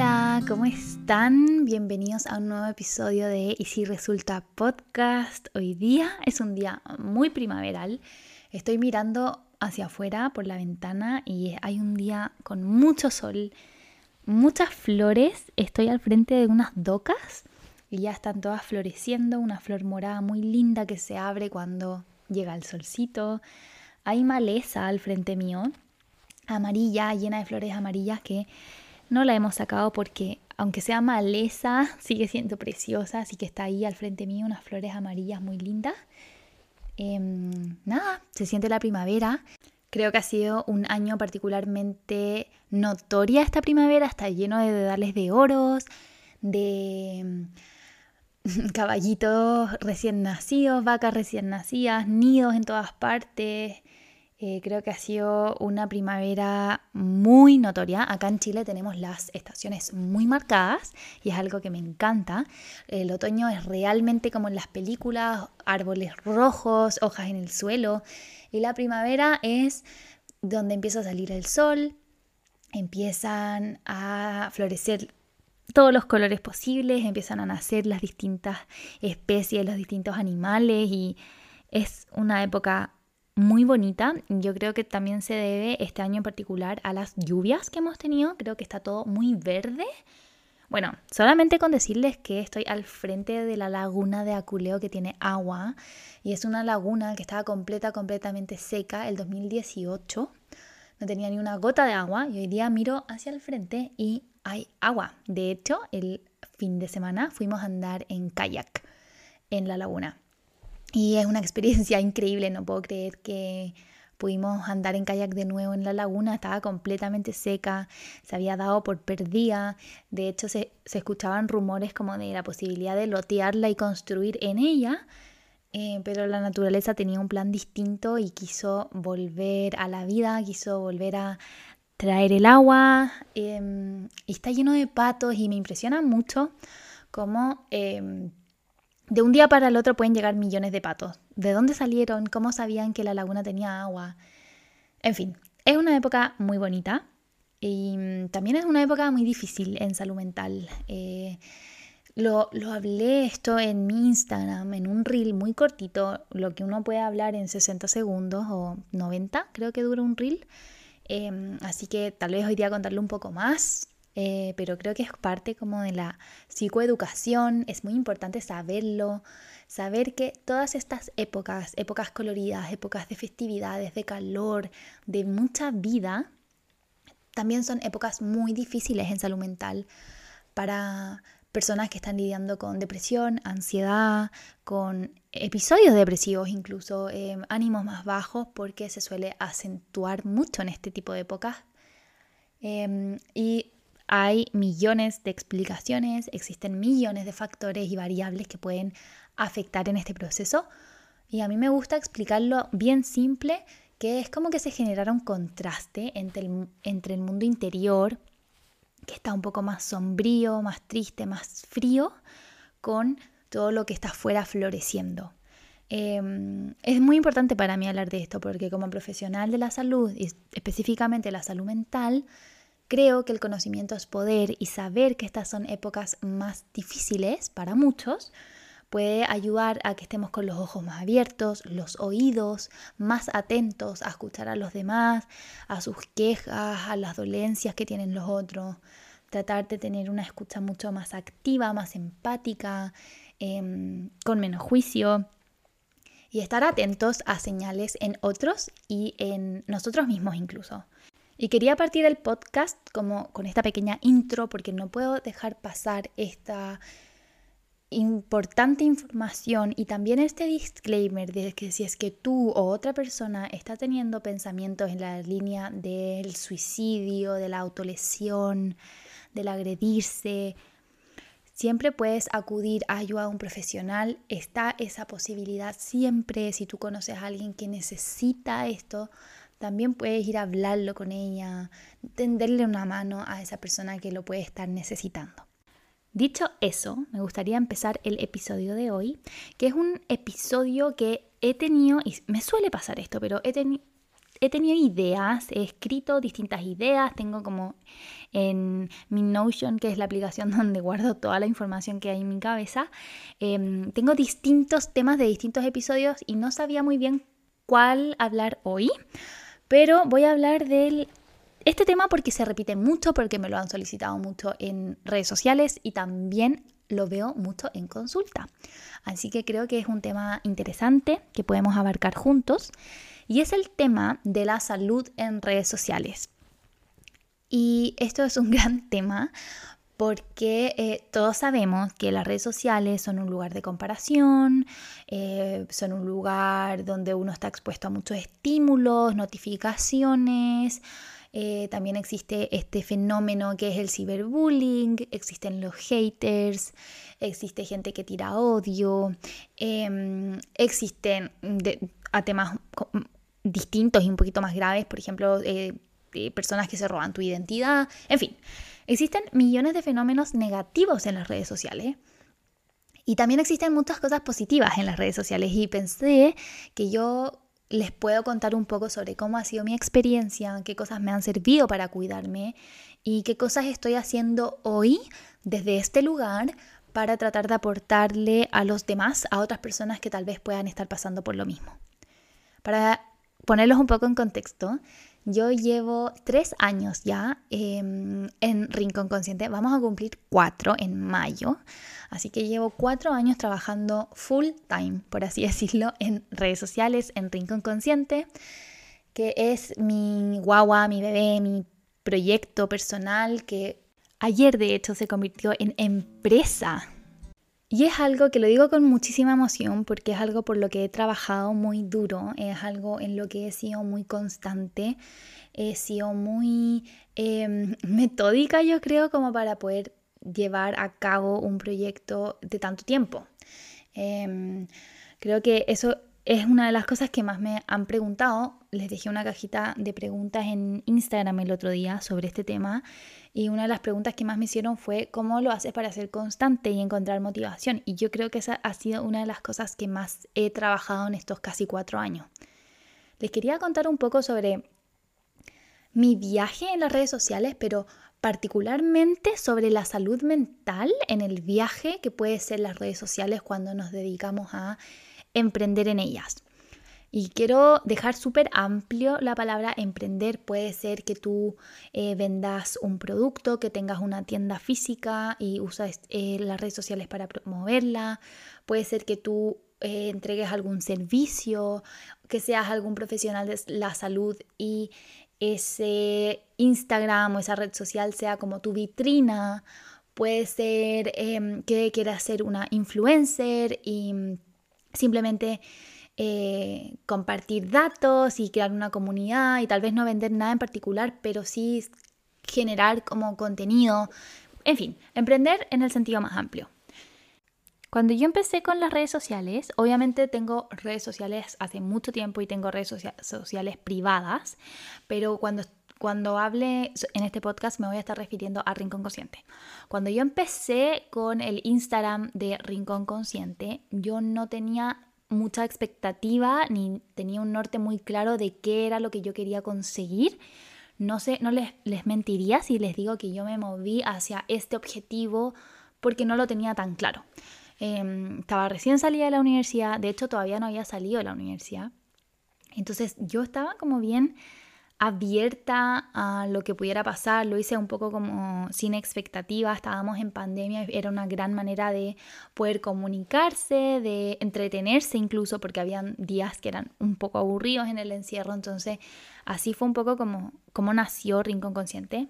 Hola, ¿cómo están? Bienvenidos a un nuevo episodio de Y si resulta podcast. Hoy día es un día muy primaveral. Estoy mirando hacia afuera por la ventana y hay un día con mucho sol, muchas flores. Estoy al frente de unas docas y ya están todas floreciendo. Una flor morada muy linda que se abre cuando llega el solcito. Hay maleza al frente mío, amarilla, llena de flores amarillas que no la hemos sacado porque aunque sea maleza, sigue siendo preciosa, así que está ahí al frente mío unas flores amarillas muy lindas. Em, nada, se siente la primavera. Creo que ha sido un año particularmente notoria esta primavera, está lleno de dedales de oros, de mm, caballitos recién nacidos, vacas recién nacidas, nidos en todas partes, eh, creo que ha sido una primavera muy notoria. Acá en Chile tenemos las estaciones muy marcadas y es algo que me encanta. El otoño es realmente como en las películas, árboles rojos, hojas en el suelo. Y la primavera es donde empieza a salir el sol, empiezan a florecer todos los colores posibles, empiezan a nacer las distintas especies, los distintos animales y es una época muy bonita. Yo creo que también se debe este año en particular a las lluvias que hemos tenido. Creo que está todo muy verde. Bueno, solamente con decirles que estoy al frente de la laguna de Aculeo que tiene agua y es una laguna que estaba completa, completamente seca el 2018. No tenía ni una gota de agua y hoy día miro hacia el frente y hay agua. De hecho, el fin de semana fuimos a andar en kayak en la laguna. Y es una experiencia increíble, no puedo creer que pudimos andar en kayak de nuevo en la laguna, estaba completamente seca, se había dado por perdida, de hecho se, escuchaban rumores como de la posibilidad de lotearla y construir en ella, eh, pero la naturaleza tenía un plan distinto y quiso volver a la vida, quiso volver a traer el agua, em, y está lleno de patos y me impresiona mucho cómo... Em, de un día para el otro pueden llegar millones de patos. ¿De dónde salieron? ¿Cómo sabían que la laguna tenía agua? En fin, es una época muy bonita y mm, también es una época muy difícil en salud mental. Eh, lo, hablé esto en mi Instagram, en un reel muy cortito, lo que uno puede hablar en 60 segundos o 90, creo que dura un reel. Em, así que tal vez hoy día contarle un poco más. Eh, pero creo que es parte como de la psicoeducación, es muy importante saberlo, saber que todas estas épocas, épocas coloridas, épocas de festividades, de calor, de mucha vida, también son épocas muy difíciles en salud mental para personas que están lidiando con depresión, ansiedad, con episodios depresivos incluso, eh, ánimos más bajos, porque se suele acentuar mucho en este tipo de épocas. Em, y hay millones de explicaciones, existen millones de factores y variables que pueden afectar en este proceso. Y a mí me gusta explicarlo bien simple, que es como que se genera un contraste entre el, entre el mundo interior, que está un poco más sombrío, más triste, más frío, con todo lo que está afuera floreciendo. Em, es muy importante para mí hablar de esto porque como profesional de la salud y específicamente la salud mental, Creo que el conocimiento es poder y saber que estas son épocas más difíciles para muchos puede ayudar a que estemos con los ojos más abiertos, los oídos más atentos a escuchar a los demás, a sus quejas, a las dolencias que tienen los otros, tratar de tener una escucha mucho más activa, más empática, em, con menos juicio y estar atentos a señales en otros y en nosotros mismos incluso. Y quería partir el podcast como con esta pequeña intro porque no puedo dejar pasar esta importante información y también este disclaimer de que si es que tú o otra persona está teniendo pensamientos en la línea del suicidio, de la autolesión, del agredirse, siempre puedes acudir a ayuda a un profesional. Está esa posibilidad siempre si tú conoces a alguien que necesita esto también puedes ir a hablarlo con ella, tenderle una mano a esa persona que lo puede estar necesitando. Dicho eso, me gustaría empezar el episodio de hoy, que es un episodio que he tenido, y me suele pasar esto, pero he, tenido ideas, he escrito distintas ideas, tengo como en mi Notion, que es la aplicación donde guardo toda la información que hay en mi cabeza, em, tengo distintos temas de distintos episodios y no sabía muy bien cuál hablar hoy, pero voy a hablar del este tema porque se repite mucho, porque me lo han solicitado mucho en redes sociales y también lo veo mucho en consulta. Así que creo que es un tema interesante que podemos abarcar juntos y es el tema de la salud en redes sociales. Y esto es un gran tema porque eh, todos sabemos que las redes sociales son un lugar de comparación, eh, son un lugar donde uno está expuesto a muchos estímulos, notificaciones, eh, también existe este fenómeno que es el ciberbullying, existen los haters, existe gente que tira odio, em, existen a temas distintos y un poquito más graves, por ejemplo, eh, personas que se roban tu identidad, en fin, existen millones de fenómenos negativos en las redes sociales. Y también existen muchas cosas positivas en las redes sociales y pensé que yo les puedo contar un poco sobre cómo ha sido mi experiencia, qué cosas me han servido para cuidarme y qué cosas estoy haciendo hoy desde este lugar para tratar de aportarle a los demás, a otras personas que tal vez puedan estar pasando por lo mismo. Para ponerlos un poco en contexto, yo llevo tres años ya em, en Rincón Consciente, vamos a cumplir cuatro en mayo. Así que llevo cuatro años trabajando full time, por así decirlo, en redes sociales, en Rincón Consciente, que es mi guagua, mi bebé, mi proyecto personal que ayer de hecho se convirtió en empresa. Y es algo que lo digo con muchísima emoción porque es algo por lo que he trabajado muy duro, es algo en lo que he sido muy constante, he sido muy em, metódica yo creo como para poder llevar a cabo un proyecto de tanto tiempo. Em, creo que eso es una de las cosas que más me han preguntado. Les dejé una cajita de preguntas en Instagram el otro día sobre este tema y una de las preguntas que más me hicieron fue cómo lo haces para ser constante y encontrar motivación. Y yo creo que esa ha sido una de las cosas que más he trabajado en estos casi cuatro años. Les quería contar un poco sobre mi viaje en las redes sociales, pero particularmente sobre la salud mental en el viaje que puede ser las redes sociales cuando nos dedicamos a emprender en ellas. Y quiero dejar súper amplio la palabra emprender. Puede ser que tú eh, vendas un producto, que tengas una tienda física y usas eh, las redes sociales para promoverla. Puede ser que tú eh, entregues algún servicio, que seas algún profesional de la salud y ese Instagram o esa red social sea como tu vitrina. Puede ser em, que quieras ser una influencer y simplemente eh, compartir datos y crear una comunidad y tal vez no vender nada en particular, pero sí generar como contenido. En fin, emprender en el sentido más amplio. Cuando yo empecé con las redes sociales, obviamente tengo redes sociales hace mucho tiempo y tengo redes sociales privadas, pero cuando, cuando hable en este podcast me voy a estar refiriendo a Rincón Consciente. Cuando yo empecé con el Instagram de Rincón Consciente, yo no tenía mucha expectativa ni tenía un norte muy claro de qué era lo que yo quería conseguir. No sé, no les, mentiría si les digo que yo me moví hacia este objetivo porque no lo tenía tan claro. Em, estaba recién salida de la universidad, de hecho todavía no había salido de la universidad. Entonces yo estaba como bien abierta a lo que pudiera pasar, lo hice un poco como sin expectativa, estábamos en pandemia, era una gran manera de poder comunicarse, de entretenerse incluso, porque habían días que eran un poco aburridos en el encierro, entonces así fue un poco como, como nació Rincón Consciente.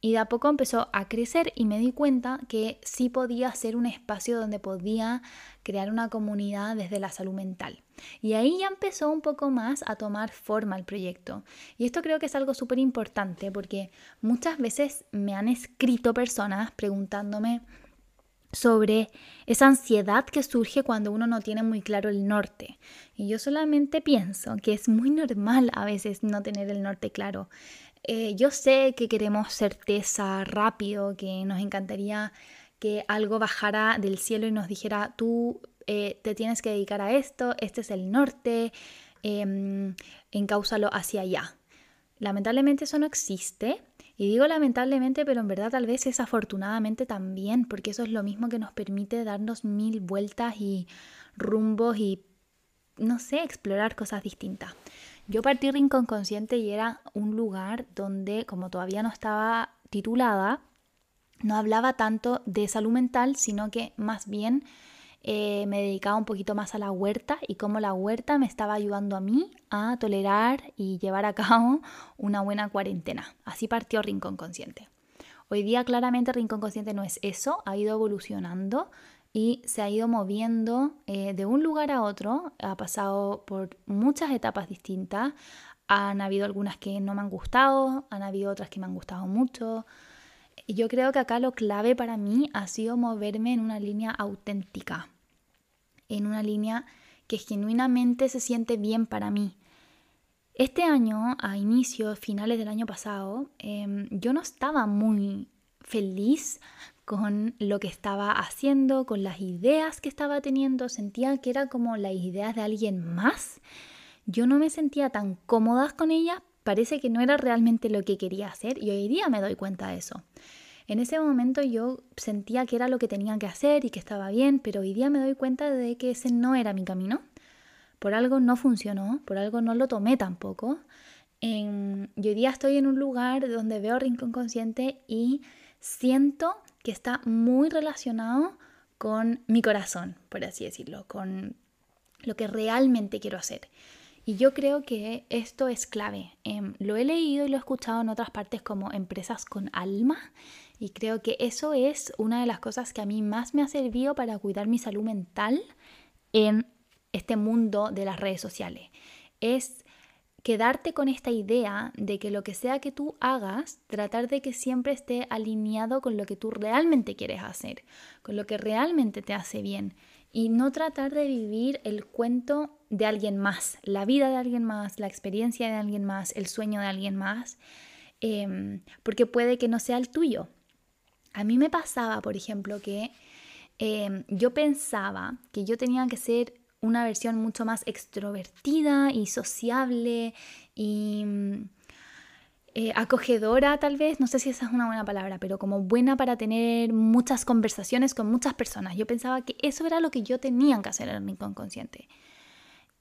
Y de a poco empezó a crecer y me di cuenta que sí podía ser un espacio donde podía crear una comunidad desde la salud mental. Y ahí ya empezó un poco más a tomar forma el proyecto. Y esto creo que es algo súper importante porque muchas veces me han escrito personas preguntándome sobre esa ansiedad que surge cuando uno no tiene muy claro el norte. Y yo solamente pienso que es muy normal a veces no tener el norte claro. Eh, yo sé que queremos certeza rápido, que nos encantaría que algo bajara del cielo y nos dijera, tú eh, te tienes que dedicar a esto, este es el norte, eh, encáusalo hacia allá. Lamentablemente eso no existe. Y digo lamentablemente, pero en verdad tal vez es afortunadamente también, porque eso es lo mismo que nos permite darnos mil vueltas y rumbos y, no sé, explorar cosas distintas. Yo partí Rincón Consciente y era un lugar donde, como todavía no estaba titulada, no hablaba tanto de salud mental, sino que más bien eh, me dedicaba un poquito más a la huerta y cómo la huerta me estaba ayudando a mí a tolerar y llevar a cabo una buena cuarentena. Así partió Rincón Consciente. Hoy día claramente Rincón Consciente no es eso, ha ido evolucionando y se ha ido moviendo eh, de un lugar a otro, ha pasado por muchas etapas distintas, han habido algunas que no me han gustado, han habido otras que me han gustado mucho, yo creo que acá lo clave para mí ha sido moverme en una línea auténtica, en una línea que genuinamente se siente bien para mí. Este año, a inicios, finales del año pasado, em, yo no estaba muy feliz con lo que estaba haciendo, con las ideas que estaba teniendo, sentía que era como las ideas de alguien más. Yo no me sentía tan cómoda con ellas, parece que no era realmente lo que quería hacer y hoy día me doy cuenta de eso. En ese momento yo sentía que era lo que tenía que hacer y que estaba bien, pero hoy día me doy cuenta de que ese no era mi camino. Por algo no funcionó, por algo no lo tomé tampoco. En, y hoy día estoy en un lugar donde veo Rincón Consciente y siento que está muy relacionado con mi corazón, por así decirlo, con lo que realmente quiero hacer. Y yo creo que esto es clave. Em, lo he leído y lo he escuchado en otras partes como empresas con alma. Y creo que eso es una de las cosas que a mí más me ha servido para cuidar mi salud mental en este mundo de las redes sociales. Es quedarte con esta idea de que lo que sea que tú hagas, tratar de que siempre esté alineado con lo que tú realmente quieres hacer, con lo que realmente te hace bien y no tratar de vivir el cuento de alguien más, la vida de alguien más, la experiencia de alguien más, el sueño de alguien más, em, porque puede que no sea el tuyo. A mí me pasaba, por ejemplo, que em, yo pensaba que yo tenía que ser una versión mucho más extrovertida y sociable y mm, eh, acogedora tal vez, no sé si esa es una buena palabra, pero como buena para tener muchas conversaciones con muchas personas. Yo pensaba que eso era lo que yo tenía que hacer en mi inconsciente.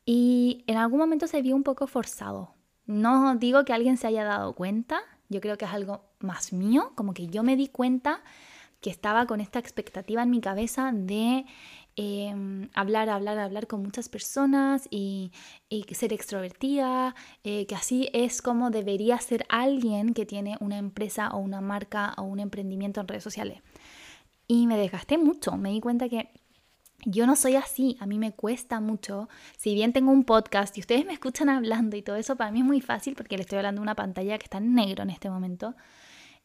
Y en algún momento se vio un poco forzado. No digo que alguien se haya dado cuenta, yo creo que es algo más mío, como que yo me di cuenta que estaba con esta expectativa en mi cabeza de Em, hablar, hablar, hablar con muchas personas y, ser extrovertida, eh, que así es como debería ser alguien que tiene una empresa o una marca o un emprendimiento en redes sociales. Y me desgasté mucho, me di cuenta que yo no soy así, a mí me cuesta mucho. Si bien tengo un podcast y ustedes me escuchan hablando y todo eso, para mí es muy fácil porque le estoy hablando de una pantalla que está en negro en este momento.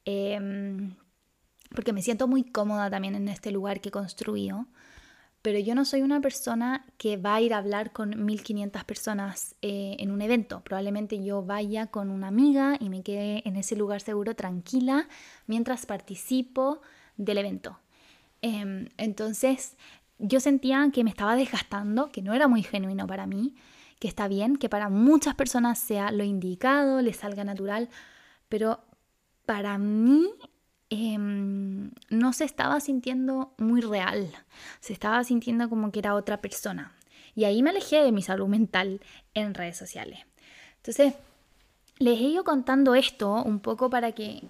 Em, porque me siento muy cómoda también en este lugar que he pero yo no soy una persona que va a ir a hablar con 1500 personas eh, en un evento. Probablemente yo vaya con una amiga y me quede en ese lugar seguro tranquila mientras participo del evento. Em, entonces yo sentía que me estaba desgastando, que no era muy genuino para mí, que está bien, que para muchas personas sea lo indicado, les salga natural, pero para mí Em, no se estaba sintiendo muy real, se estaba sintiendo como que era otra persona. Y ahí me alejé de mi salud mental en redes sociales. Entonces, les he ido contando esto un poco para que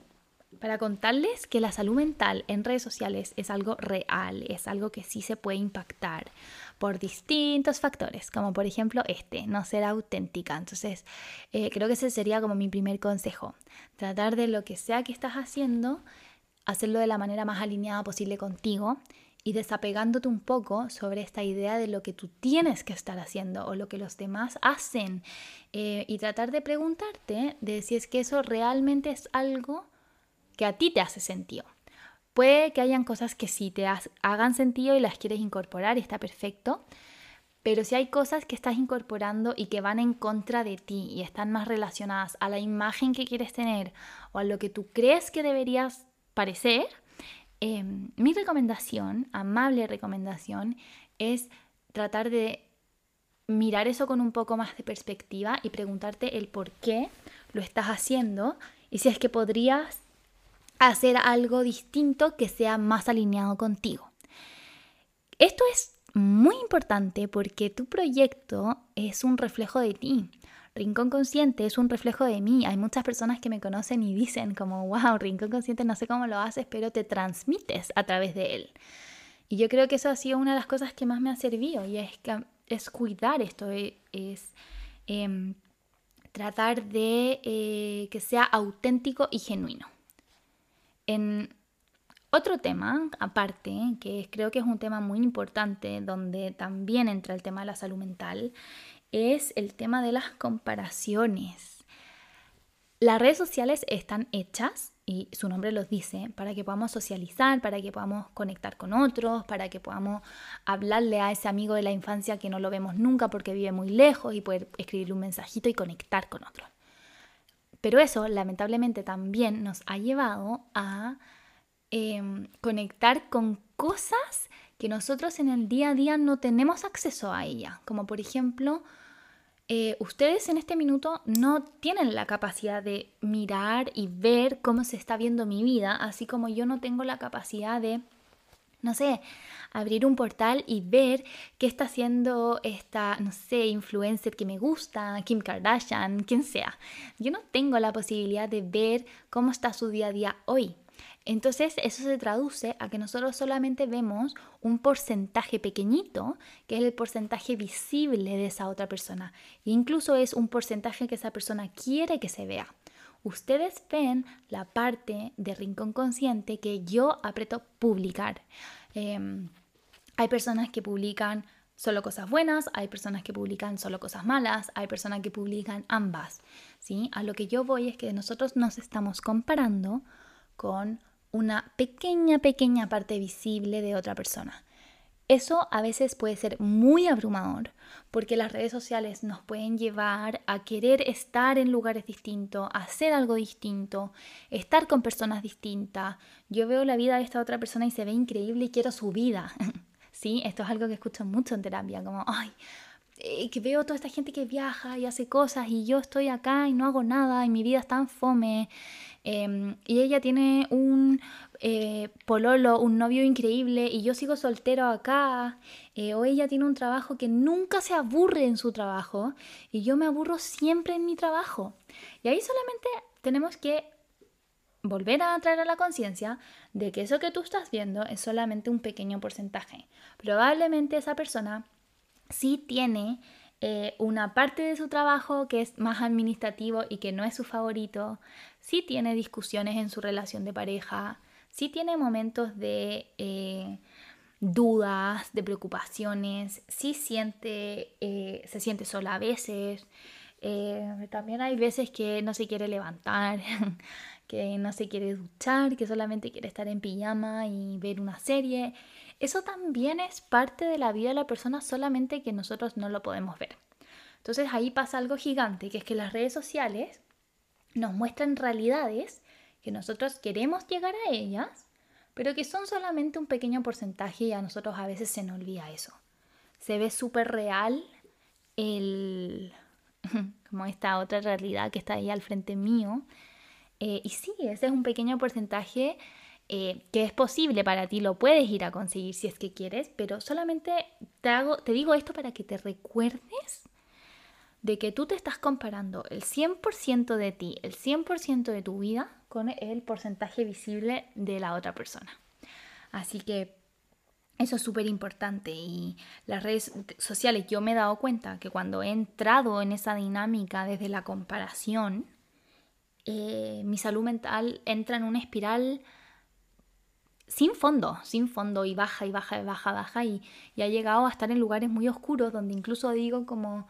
para contarles que la salud mental en redes sociales es algo real, es algo que sí se puede impactar por distintos factores, como por ejemplo este, no ser auténtica. Entonces, eh, creo que ese sería como mi primer consejo, tratar de lo que sea que estás haciendo, hacerlo de la manera más alineada posible contigo y desapegándote un poco sobre esta idea de lo que tú tienes que estar haciendo o lo que los demás hacen eh, y tratar de preguntarte de si es que eso realmente es algo que a ti te hace sentido. Puede que hayan cosas que sí te hagan sentido y las quieres incorporar y está perfecto, pero si hay cosas que estás incorporando y que van en contra de ti y están más relacionadas a la imagen que quieres tener o a lo que tú crees que deberías parecer, em, mi recomendación, amable recomendación, es tratar de mirar eso con un poco más de perspectiva y preguntarte el por qué lo estás haciendo y si es que podrías hacer algo distinto que sea más alineado contigo. Esto es muy importante porque tu proyecto es un reflejo de ti. Rincón Consciente es un reflejo de mí. Hay muchas personas que me conocen y dicen como, wow, Rincón Consciente no sé cómo lo haces, pero te transmites a través de él. Y yo creo que eso ha sido una de las cosas que más me ha servido y es, que, es cuidar esto, e, es, em, tratar de eh, que sea auténtico y genuino. En otro tema, aparte, que creo que es un tema muy importante, donde también entra el tema de la salud mental, es el tema de las comparaciones. Las redes sociales están hechas, y su nombre los dice, para que podamos socializar, para que podamos conectar con otros, para que podamos hablarle a ese amigo de la infancia que no lo vemos nunca porque vive muy lejos y poder escribirle un mensajito y conectar con otros. Pero eso lamentablemente también nos ha llevado a em, conectar con cosas que nosotros en el día a día no tenemos acceso a ella, como por ejemplo eh, ustedes en este minuto no tienen la capacidad de mirar y ver cómo se está viendo mi vida, así como yo no tengo la capacidad de, no sé, abrir un portal y ver qué está haciendo esta, no sé, influencer que me gusta, Kim Kardashian, quien sea. Yo no tengo la posibilidad de ver cómo está su día a día hoy. Entonces eso se traduce a que nosotros solamente vemos un porcentaje pequeñito, que es el porcentaje visible de esa otra persona. E incluso es un porcentaje que esa persona quiere que se vea. Ustedes ven la parte de rincón consciente que yo aprieto publicar. Em, hay personas que publican solo cosas buenas, hay personas que publican solo cosas malas, hay personas que publican ambas. ¿sí? A lo que yo voy es que nosotros nos estamos comparando con una pequeña, pequeña parte visible de otra persona. Eso a veces puede ser muy abrumador porque las redes sociales nos pueden llevar a querer estar en lugares distintos, hacer algo distinto, estar con personas distintas. Yo veo la vida de esta otra persona y se ve increíble y quiero su vida. sí, esto es algo que escucho mucho en terapia, como, ay, eh, que veo toda esta gente que viaja y hace cosas y yo estoy acá y no hago nada y mi vida está en fome Em, y ella tiene un eh, pololo, un novio increíble y yo sigo soltero acá. Eh, o ella tiene un trabajo que nunca se aburre en su trabajo y yo me aburro siempre en mi trabajo. Y ahí solamente tenemos que volver a traer a la conciencia de que eso que tú estás viendo es solamente un pequeño porcentaje. Probablemente esa persona sí tiene eh, una parte de su trabajo que es más administrativo y que no es su favorito, sí tiene discusiones en su relación de pareja, sí tiene momentos de eh, dudas, de preocupaciones, sí siente, eh, se siente sola a veces. también hay veces que no se quiere levantar, que no se quiere duchar, que solamente quiere estar en pijama y ver una serie. Eso también es parte de la vida de la persona, solamente que nosotros no lo podemos ver. Entonces ahí pasa algo gigante, que es que las redes sociales nos muestran realidades que nosotros queremos llegar a ellas, pero que son solamente un pequeño porcentaje y a nosotros a veces se nos olvida eso. Se ve súper real el, como esta otra realidad que está ahí al frente mío. Eh, y sí, ese es un pequeño porcentaje eh, que es posible para ti, lo puedes ir a conseguir si es que quieres, pero solamente te, hago, te digo esto para que te recuerdes de que tú te estás comparando el 100% de ti, el 100% de tu vida con el porcentaje visible de la otra persona. Así que eso es súper importante y las redes sociales yo me he dado cuenta que cuando he entrado en esa dinámica desde la comparación, eh, mi salud mental entra en una espiral sin fondo, sin fondo y baja y baja y baja, baja y, ha llegado a estar en lugares muy oscuros donde incluso digo como,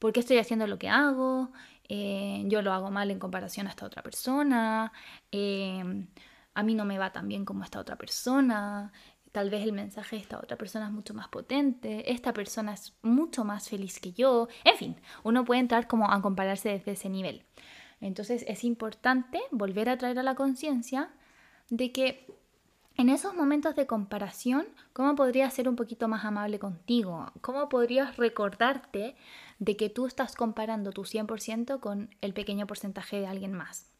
¿por qué estoy haciendo lo que hago? Eh, yo lo hago mal en comparación a esta otra persona, eh, a mí no me va tan bien como esta otra persona, tal vez el mensaje de esta otra persona es mucho más potente, esta persona es mucho más feliz que yo, en fin, uno puede entrar como a compararse desde ese nivel. Entonces es importante volver a traer a la conciencia de que en esos momentos de comparación, ¿cómo podrías ser un poquito más amable contigo? ¿Cómo podrías recordarte de que tú estás comparando tu 100% con el pequeño porcentaje de alguien más?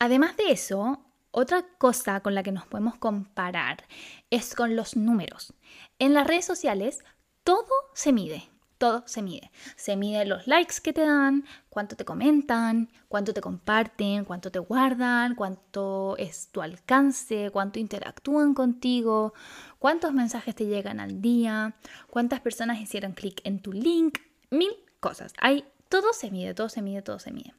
Además de eso, otra cosa con la que nos podemos comparar es con los números. En las redes sociales todo se mide, todo se mide. Se mide los likes que te dan, cuánto te comentan, cuánto te comparten, cuánto te guardan, cuánto es tu alcance, cuánto interactúan contigo, cuántos mensajes te llegan al día, cuántas personas hicieron clic en tu link, mil cosas. Hay, todo se mide, todo se mide, todo se mide.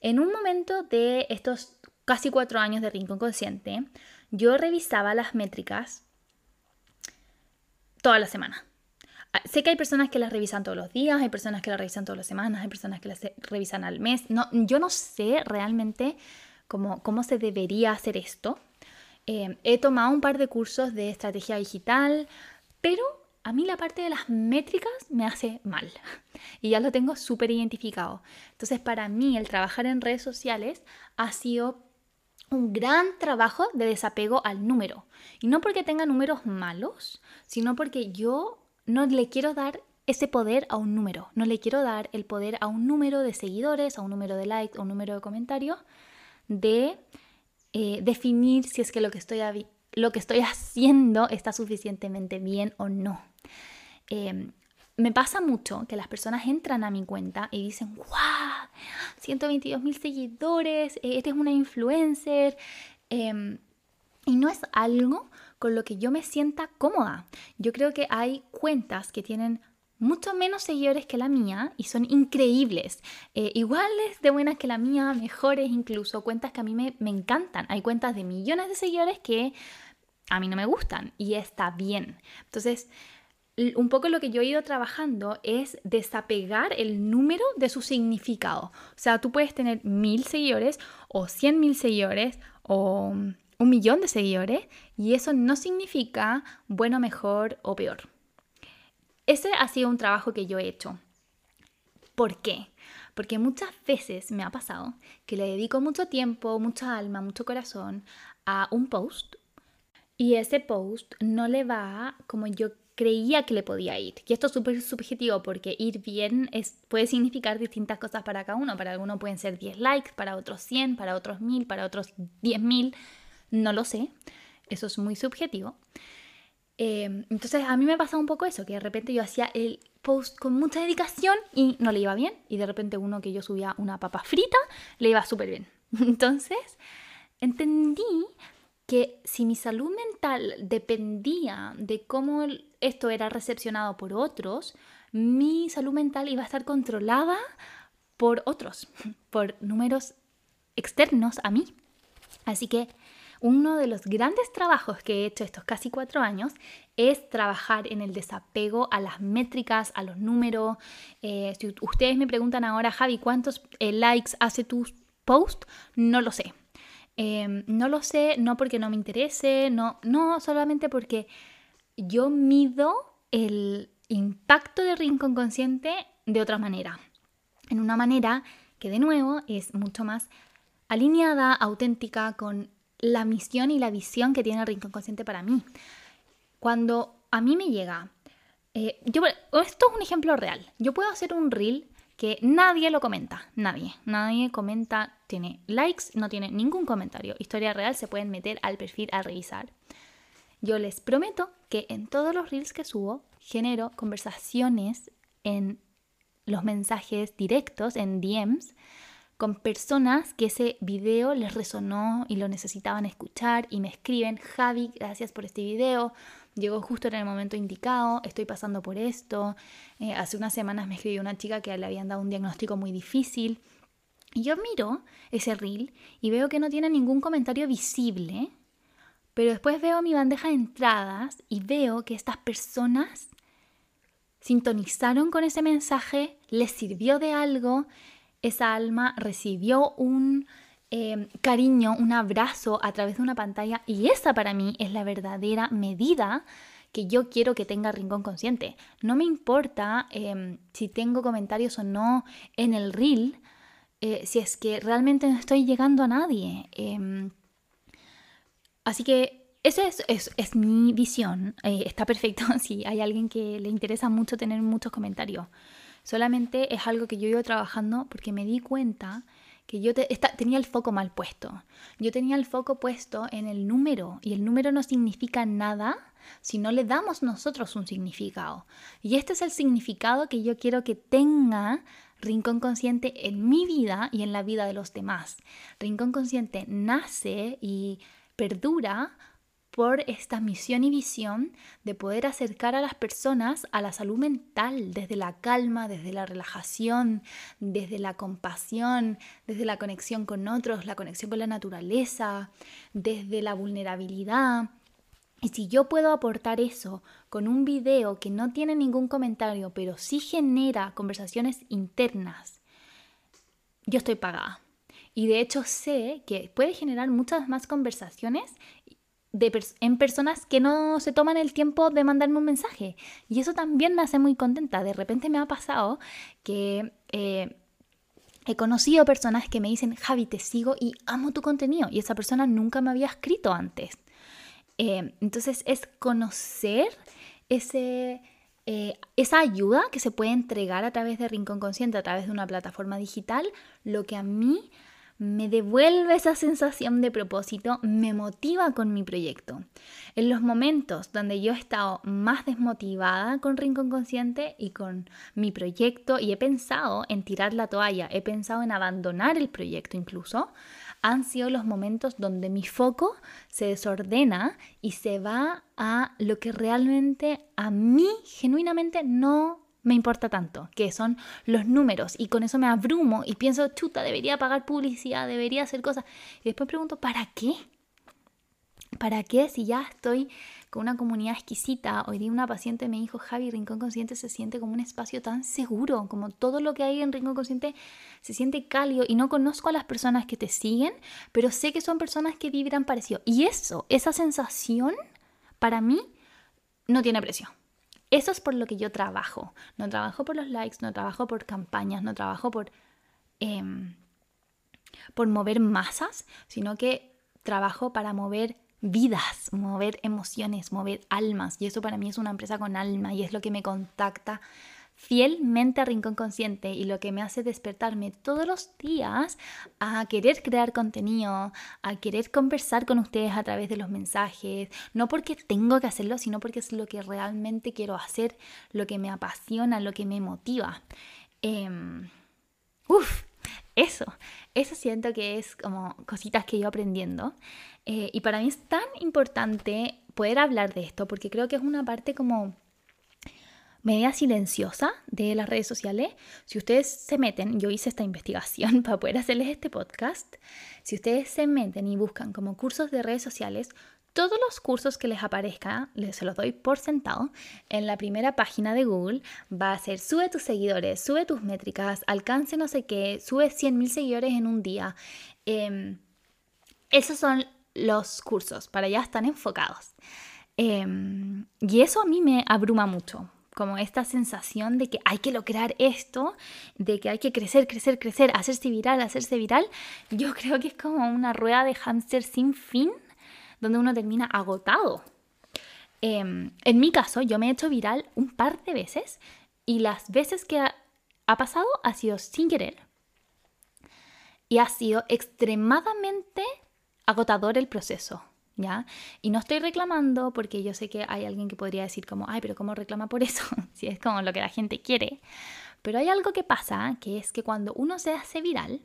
En un momento de estos casi cuatro años de Rincón Consciente, yo revisaba las métricas toda la semana sé que hay personas que las revisan todos los días, hay personas que las revisan todas las semanas, hay personas que las revisan al mes. No, yo no sé realmente cómo, cómo se debería hacer esto. Eh, he tomado un par de cursos de estrategia digital, pero a mí la parte de las métricas me hace mal y ya lo tengo súper identificado. Entonces para mí el trabajar en redes sociales ha sido un gran trabajo de desapego al número. Y no porque tenga números malos, sino porque yo no le quiero dar ese poder a un número. No le quiero dar el poder a un número de seguidores, a un número de likes, a un número de comentarios, de eh, definir si es que lo que, estoy lo que estoy haciendo está suficientemente bien o no. Em, me pasa mucho que las personas entran a mi cuenta y dicen, ¡Wow! 122 mil seguidores, eh, eres una influencer. Em, y no es algo con lo que yo me sienta cómoda. Yo creo que hay cuentas que tienen mucho menos seguidores que la mía y son increíbles. Eh, iguales de buenas que la mía, mejores incluso, cuentas que a mí me, me encantan. Hay cuentas de millones de seguidores que a mí no me gustan y está bien. Entonces, un poco lo que yo he ido trabajando es desapegar el número de su significado. O sea, tú puedes tener mil seguidores o cien mil seguidores o un millón de seguidores y eso no significa bueno, mejor o peor. Ese ha sido un trabajo que yo he hecho. ¿Por qué? Porque muchas veces me ha pasado que le dedico mucho tiempo, mucha alma, mucho corazón a un post y ese post no le va como yo creía que le podía ir. Y esto es súper subjetivo porque ir bien puede significar distintas cosas para cada uno. Para algunos pueden ser 10 likes, para otros 100, para otros 1000, para otros 10.000. No lo sé, eso es muy subjetivo. Em, entonces a mí me pasaba un poco eso, que de repente yo hacía el post con mucha dedicación y no le iba bien, y de repente uno que yo subía una papa frita le iba súper bien. Entonces entendí que si mi salud mental dependía de cómo esto era recepcionado por otros, mi salud mental iba a estar controlada por otros, por números externos a mí. Así que uno de los grandes trabajos que he hecho estos casi cuatro años es trabajar en el desapego a las métricas, a los números. Eh, si ustedes me preguntan ahora, Javi, ¿cuántos eh, likes hace tu post? No lo sé. Em, no lo sé, no porque no me interese, no, no solamente porque yo mido el impacto de Rincón Consciente de otra manera. En una manera que de nuevo es mucho más alineada, auténtica con la misión y la visión que tiene el Rincón Consciente para mí. Cuando a mí me llega, eh, yo, esto es un ejemplo real, yo puedo hacer un reel que nadie lo comenta, nadie, nadie comenta, tiene likes, no tiene ningún comentario. Historia real, se pueden meter al perfil a revisar. Yo les prometo que en todos los reels que subo genero conversaciones en los mensajes directos, en DMs, con personas que ese video les resonó y lo necesitaban escuchar y me escriben, Javi, gracias por este video, llegó justo en el momento indicado, estoy pasando por esto. Eh, hace unas semanas me escribió una chica que le habían dado un diagnóstico muy difícil. Y yo miro ese reel y veo que no tiene ningún comentario visible, pero después veo mi bandeja de entradas y veo que estas personas sintonizaron con ese mensaje, les sirvió de algo esa alma recibió un em, cariño, un abrazo a través de una pantalla y esa para mí es la verdadera medida que yo quiero que tenga Rincón Consciente. No me importa em, si tengo comentarios o no en el reel, eh, si es que realmente no estoy llegando a nadie. Em, así que esa es, es, mi visión. Eh, está perfecto si hay alguien que le interesa mucho tener muchos comentarios. Solamente es algo que yo iba trabajando porque me di cuenta que yo tenía el foco mal puesto. Yo tenía el foco puesto en el número y el número no significa nada si no le damos nosotros un significado. Y este es el significado que yo quiero que tenga Rincón Consciente en mi vida y en la vida de los demás. Rincón Consciente nace y perdura por esta misión y visión de poder acercar a las personas a la salud mental desde la calma, desde la relajación, desde la compasión, desde la conexión con otros, la conexión con la naturaleza, desde la vulnerabilidad. Y si yo puedo aportar eso con un video que no tiene ningún comentario, pero sí genera conversaciones internas, yo estoy pagada. Y de hecho sé que puede generar muchas más conversaciones en personas que no se toman el tiempo de mandarme un mensaje. Y eso también me hace muy contenta. De repente me ha pasado que eh, he conocido personas que me dicen, Javi, te sigo y amo tu contenido. Y esa persona nunca me había escrito antes. Eh, entonces es conocer ese, eh, esa ayuda que se puede entregar a través de Rincón Consciente, a través de una plataforma digital, lo que a mí me devuelve esa sensación de propósito, me motiva con mi proyecto. En los momentos donde yo he estado más desmotivada con Rincón Consciente y con mi proyecto y he pensado en tirar la toalla, he pensado en abandonar el proyecto incluso, han sido los momentos donde mi foco se desordena y se va a lo que realmente a mí genuinamente no me importa tanto, que son los números, y con eso me abrumo y pienso, chuta, debería pagar publicidad, debería hacer cosas. Y después pregunto, ¿para qué? ¿Para qué si ya estoy con una comunidad exquisita? Hoy día una paciente me dijo, Javi, Rincón Consciente se siente como un espacio tan seguro, como todo lo que hay en Rincón Consciente se siente cálido y no conozco a las personas que te siguen, pero sé que son personas que vibran parecido. Y eso, esa sensación, para mí, no tiene precio. Eso es por lo que yo trabajo. No trabajo por los likes, no trabajo por campañas, no trabajo por, em, por mover masas, sino que trabajo para mover vidas, mover emociones, mover almas. Y eso para mí es una empresa con alma y es lo que me contacta fielmente a Rincón Consciente y lo que me hace despertarme todos los días a querer crear contenido, a querer conversar con ustedes a través de los mensajes, no porque tengo que hacerlo, sino porque es lo que realmente quiero hacer, lo que me apasiona, lo que me motiva. Em, uf, eso, eso siento que es como cositas que yo aprendiendo. Eh, y para mí es tan importante poder hablar de esto porque creo que es una parte como media silenciosa de las redes sociales. Si ustedes se meten, yo hice esta investigación para poder hacerles este podcast, si ustedes se meten y buscan como cursos de redes sociales, todos los cursos que les aparezca, se los doy por sentado, en la primera página de Google va a ser sube tus seguidores, sube tus métricas, alcance no sé qué, sube 100.000 seguidores en un día. Em, esos son los cursos, para allá están enfocados. Em, y eso a mí me abruma mucho, como esta sensación de que hay que lograr esto, de que hay que crecer, crecer, crecer, hacerse viral, hacerse viral, yo creo que es como una rueda de hámster sin fin, donde uno termina agotado. Em, en mi caso, yo me he hecho viral un par de veces y las veces que ha, ha pasado ha sido sin querer y ha sido extremadamente agotador el proceso. Y no estoy reclamando porque yo sé que hay alguien que podría decir como, ay, pero ¿cómo reclama por eso? si es como lo que la gente quiere. Pero hay algo que pasa, que es que cuando uno se hace viral,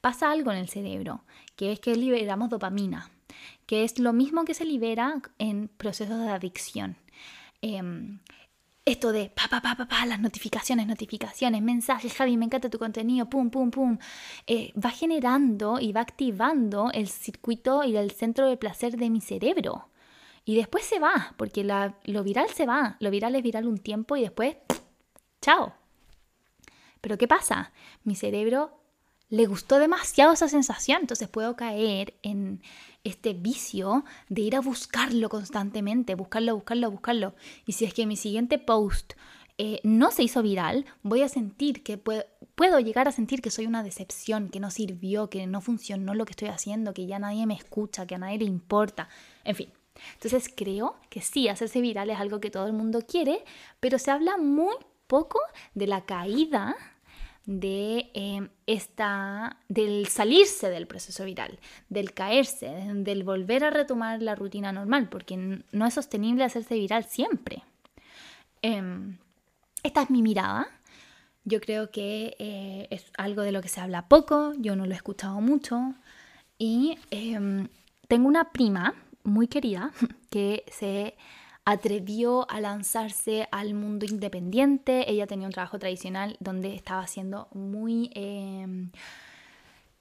pasa algo en el cerebro, que es que liberamos dopamina, que es lo mismo que se libera en procesos de adicción. Em, esto de pa, pa, pa, pa, pa, las notificaciones, notificaciones, mensajes, Javi, me encanta tu contenido, pum, pum, pum, eh, va generando y va activando el circuito y el centro de placer de mi cerebro. Y después se va, porque lo viral se va, lo viral es viral un tiempo y después, chao. Pero ¿qué pasa? Mi cerebro le gustó demasiado esa sensación, entonces puedo caer en este vicio de ir a buscarlo constantemente, buscarlo, buscarlo, buscarlo. Y si es que mi siguiente post eh, no se hizo viral, voy a sentir que puedo, puedo llegar a sentir que soy una decepción, que no sirvió, que no funcionó lo que estoy haciendo, que ya nadie me escucha, que a nadie le importa. En fin, Entonces creo que sí, hacerse viral es algo que todo el mundo quiere, pero se habla muy poco de la caída de em, esta del salirse del proceso viral, del caerse, del volver a retomar la rutina normal, porque no es sostenible hacerse viral siempre. Em, esta es mi mirada. Yo creo que eh, es algo de lo que se habla poco, yo no lo he escuchado mucho. Y em, tengo una prima muy querida que se atrevió a lanzarse al mundo independiente. Ella tenía un trabajo tradicional donde estaba siendo muy... Em,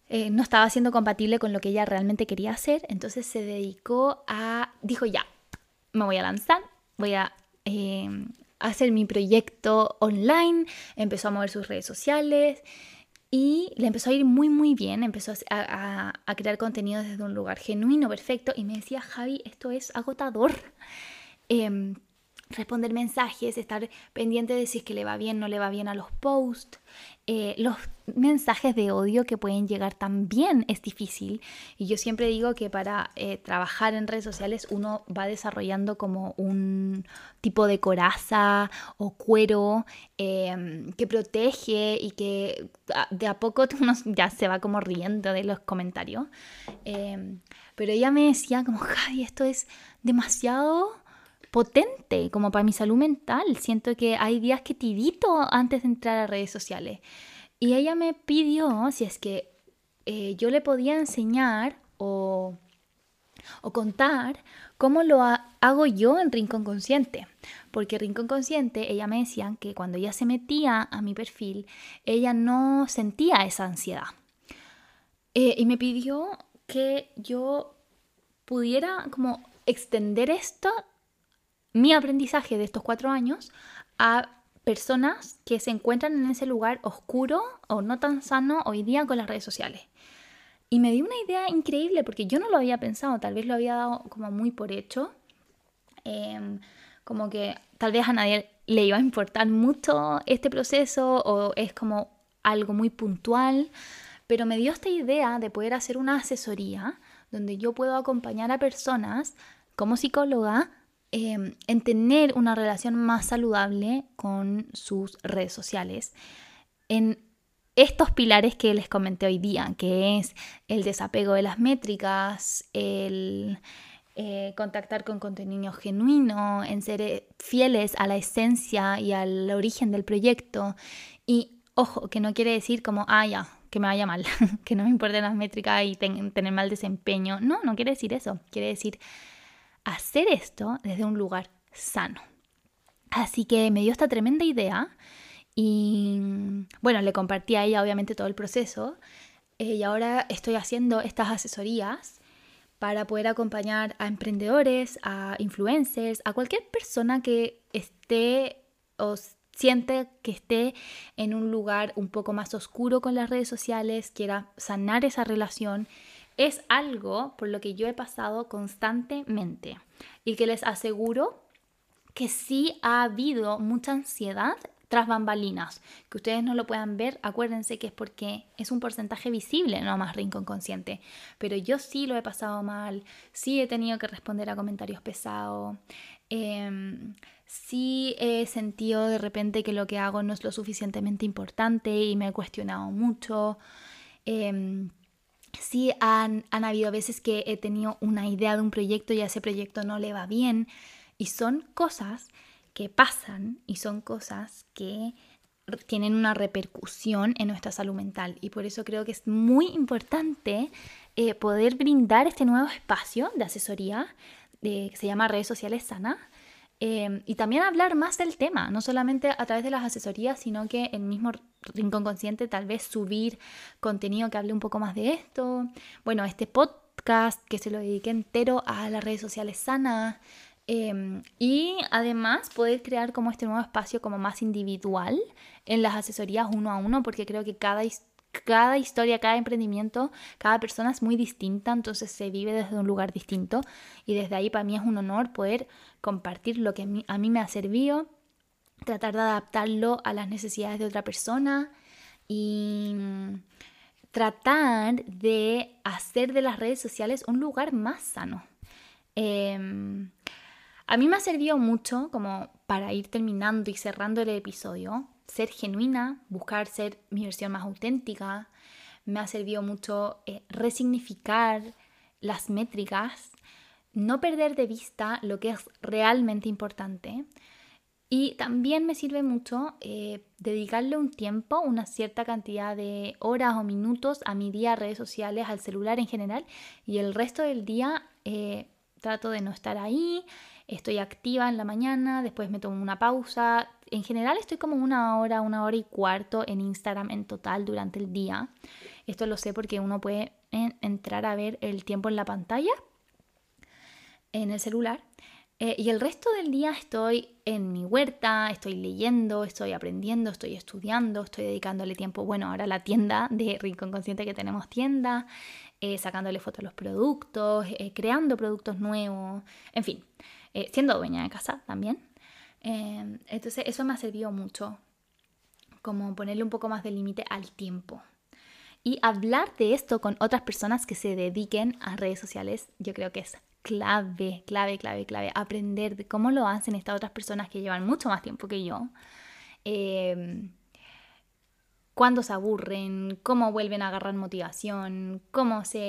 eh, no estaba siendo compatible con lo que ella realmente quería hacer, entonces se dedicó a, dijo ya, me voy a lanzar, voy a em, hacer mi proyecto online, empezó a mover sus redes sociales y le empezó a ir muy muy bien, empezó a, a crear contenido desde un lugar genuino, perfecto y me decía, Javi, esto es agotador. Em, responder mensajes, estar pendiente de si es que le va bien, no le va bien a los posts. Eh, los mensajes de odio que pueden llegar también es difícil. Y yo siempre digo que para eh, trabajar en redes sociales uno va desarrollando como un tipo de coraza o cuero em, que protege y que ah, de a poco uno ya se va como riendo de los comentarios. Em, pero ella me decía como, Javi, esto es demasiado potente como para mi salud mental. Siento que hay días que tirito antes de entrar a redes sociales. Y ella me pidió si es que eh, yo le podía enseñar o, o contar cómo lo hago yo en Rincón Consciente. Porque Rincón Consciente, ella me decía que cuando ella se metía a mi perfil, ella no sentía esa ansiedad. Eh, y me pidió que yo pudiera como extender esto mi aprendizaje de estos cuatro años a personas que se encuentran en ese lugar oscuro o no tan sano hoy día con las redes sociales. Y me dio una idea increíble porque yo no lo había pensado, tal vez lo había dado como muy por hecho, em, como que tal vez a nadie le iba a importar mucho este proceso o es como algo muy puntual, pero me dio esta idea de poder hacer una asesoría donde yo puedo acompañar a personas como psicóloga Em, en tener una relación más saludable con sus redes sociales. En estos pilares que les comenté hoy día, que es el desapego de las métricas, el eh, contactar con contenido genuino, en ser eh, fieles a la esencia y al origen del proyecto. Y ojo, que no quiere decir como, ah, ya, que me vaya mal, que no me importen las métricas y tener mal desempeño. No, no quiere decir eso. Quiere decir hacer esto desde un lugar sano. Así que me dio esta tremenda idea y bueno, le compartí a ella obviamente todo el proceso eh, y ahora estoy haciendo estas asesorías para poder acompañar a emprendedores, a influencers, a cualquier persona que esté o siente que esté en un lugar un poco más oscuro con las redes sociales, quiera sanar esa relación es algo por lo que yo he pasado constantemente y que les aseguro que sí ha habido mucha ansiedad tras bambalinas. Que ustedes no lo puedan ver, acuérdense que es porque es un porcentaje visible, no más rincón consciente. Pero yo sí lo he pasado mal, sí he tenido que responder a comentarios pesados, em, sí he sentido de repente que lo que hago no es lo suficientemente importante y me he cuestionado mucho. Em, sí han, han habido veces que he tenido una idea de un proyecto y a ese proyecto no le va bien. Y son cosas que pasan y son cosas que tienen una repercusión en nuestra salud mental. Y por eso creo que es muy importante eh, poder brindar este nuevo espacio de asesoría que se llama Redes Sociales Sana. Eh, y también hablar más del tema, no solamente a través de las asesorías, sino que el mismo Rincón Consciente tal vez subir contenido que hable un poco más de esto. Bueno, este podcast que se lo dedique entero a las redes sociales sanas. Em, y además poder crear como este nuevo espacio como más individual en las asesorías uno a uno, porque creo que cada, cada historia, cada emprendimiento, cada persona es muy distinta, entonces se vive desde un lugar distinto y desde ahí para mí es un honor poder compartir lo que a mí me ha servido tratar de adaptarlo a las necesidades de otra persona y mm, tratar de hacer de las redes sociales un lugar más sano. Em, a mí me ha servido mucho como para ir terminando y cerrando el episodio, ser genuina, buscar ser mi versión más auténtica. Me ha servido mucho eh, resignificar las métricas, no perder de vista lo que es realmente importante. Y también me sirve mucho eh, dedicarle un tiempo, una cierta cantidad de horas o minutos a mi día, redes sociales, al celular en general, y el resto del día eh, trato de no estar ahí, estoy activa en la mañana, después me tomo una pausa. En general estoy como una hora, una hora y cuarto en Instagram en total durante el día. Esto lo sé porque uno puede entrar a ver el tiempo en la pantalla, en el celular. Eh, y el resto del día estoy en mi huerta, estoy leyendo, estoy aprendiendo, estoy estudiando, estoy dedicándole tiempo, bueno, ahora la tienda de Rincón Consciente que tenemos tienda, eh, sacándole fotos a los productos, eh, creando productos nuevos, en fin, siendo dueña de casa también. entonces eso me ha servido mucho, como ponerle un poco más de límite al tiempo. Y hablar de esto con otras personas que se dediquen a redes sociales, yo creo que es clave, clave, clave, clave. Aprender de cómo lo hacen estas otras personas que llevan mucho más tiempo que yo. Eh, cuándo se aburren, cómo vuelven a agarrar motivación, cómo se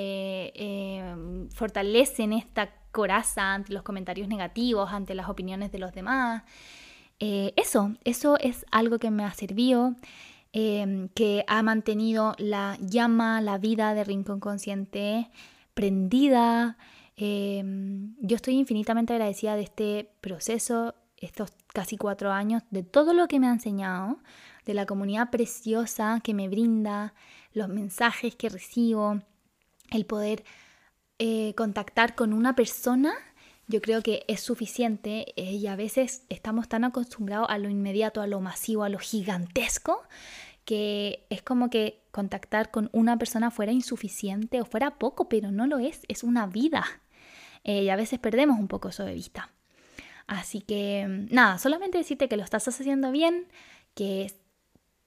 eh, fortalecen esta coraza ante los comentarios negativos, ante las opiniones de los demás. Eh, eso, eso es algo que me ha servido, em, que ha mantenido la llama, la vida de Rincón Consciente prendida, Em, yo estoy infinitamente agradecida de este proceso, estos casi cuatro años, de todo lo que me ha enseñado, de la comunidad preciosa que me brinda, los mensajes que recibo, el poder eh, contactar con una persona, yo creo que es suficiente eh, y a veces estamos tan acostumbrados a lo inmediato, a lo masivo, a lo gigantesco, que es como que contactar con una persona fuera insuficiente o fuera poco, pero no lo es, es una vida. Eh, y a veces perdemos un poco eso de vista. Así que nada, solamente decirte que lo estás haciendo bien, que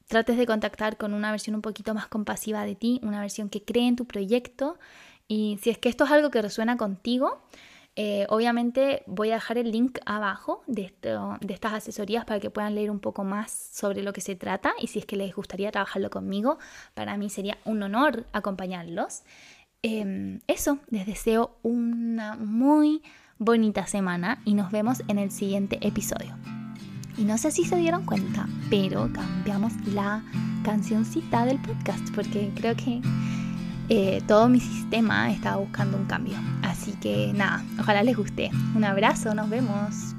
trates de contactar con una versión un poquito más compasiva de ti, una versión que cree en tu proyecto. Y si es que esto es algo que resuena contigo, eh, obviamente voy a dejar el link abajo de, de estas asesorías para que puedan leer un poco más sobre lo que se trata y si es que les gustaría trabajarlo conmigo, para mí sería un honor acompañarlos. Em, eso, les deseo una muy bonita semana y nos vemos en el siguiente episodio. Y no sé si se dieron cuenta, pero cambiamos la cancioncita del podcast porque creo que eh, todo mi sistema estaba buscando un cambio. Así que nada, ojalá les guste. Un abrazo, nos vemos.